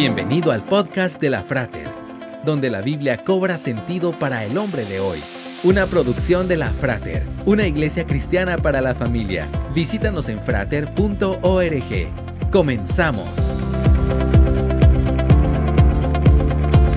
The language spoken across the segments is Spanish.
Bienvenido al podcast de la Frater, donde la Biblia cobra sentido para el hombre de hoy. Una producción de la Frater, una iglesia cristiana para la familia. Visítanos en frater.org. Comenzamos.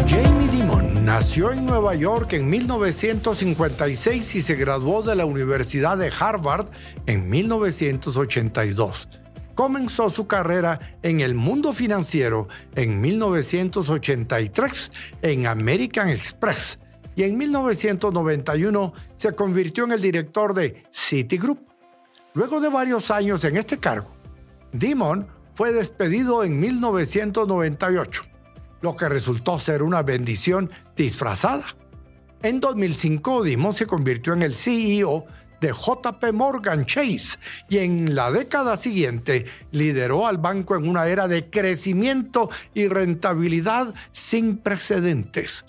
Jamie Dimon nació en Nueva York en 1956 y se graduó de la Universidad de Harvard en 1982 comenzó su carrera en el mundo financiero en 1983 en American Express y en 1991 se convirtió en el director de Citigroup. Luego de varios años en este cargo, Dimon fue despedido en 1998, lo que resultó ser una bendición disfrazada. En 2005, Dimon se convirtió en el CEO de JP Morgan Chase y en la década siguiente lideró al banco en una era de crecimiento y rentabilidad sin precedentes.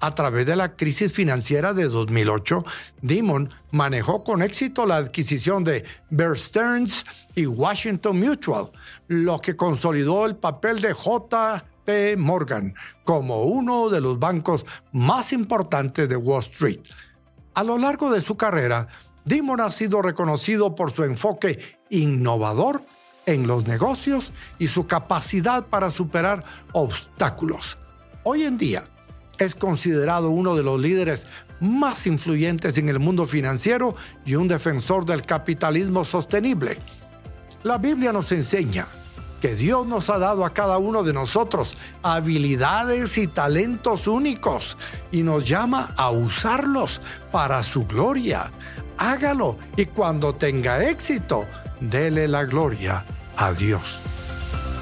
A través de la crisis financiera de 2008, Dimon manejó con éxito la adquisición de Bear Stearns y Washington Mutual, lo que consolidó el papel de JP Morgan como uno de los bancos más importantes de Wall Street. A lo largo de su carrera, Dimon ha sido reconocido por su enfoque innovador en los negocios y su capacidad para superar obstáculos. Hoy en día es considerado uno de los líderes más influyentes en el mundo financiero y un defensor del capitalismo sostenible. La Biblia nos enseña que Dios nos ha dado a cada uno de nosotros habilidades y talentos únicos y nos llama a usarlos para su gloria hágalo y cuando tenga éxito, dele la gloria a Dios.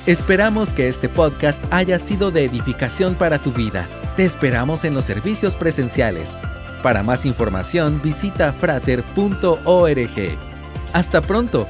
Esperamos que este podcast haya sido de edificación para tu vida. Te esperamos en los servicios presenciales. Para más información visita frater.org. Hasta pronto